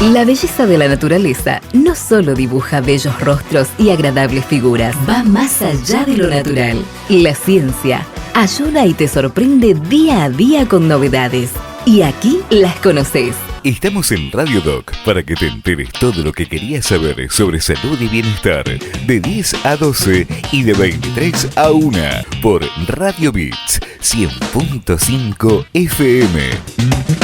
La belleza de la naturaleza no solo dibuja bellos rostros y agradables figuras, va más allá de lo natural. La ciencia ayuda y te sorprende día a día con novedades. Y aquí las conoces. Estamos en Radio Doc para que te enteres todo lo que querías saber sobre salud y bienestar. De 10 a 12 y de 23 a 1 por Radio Beats 100.5 FM.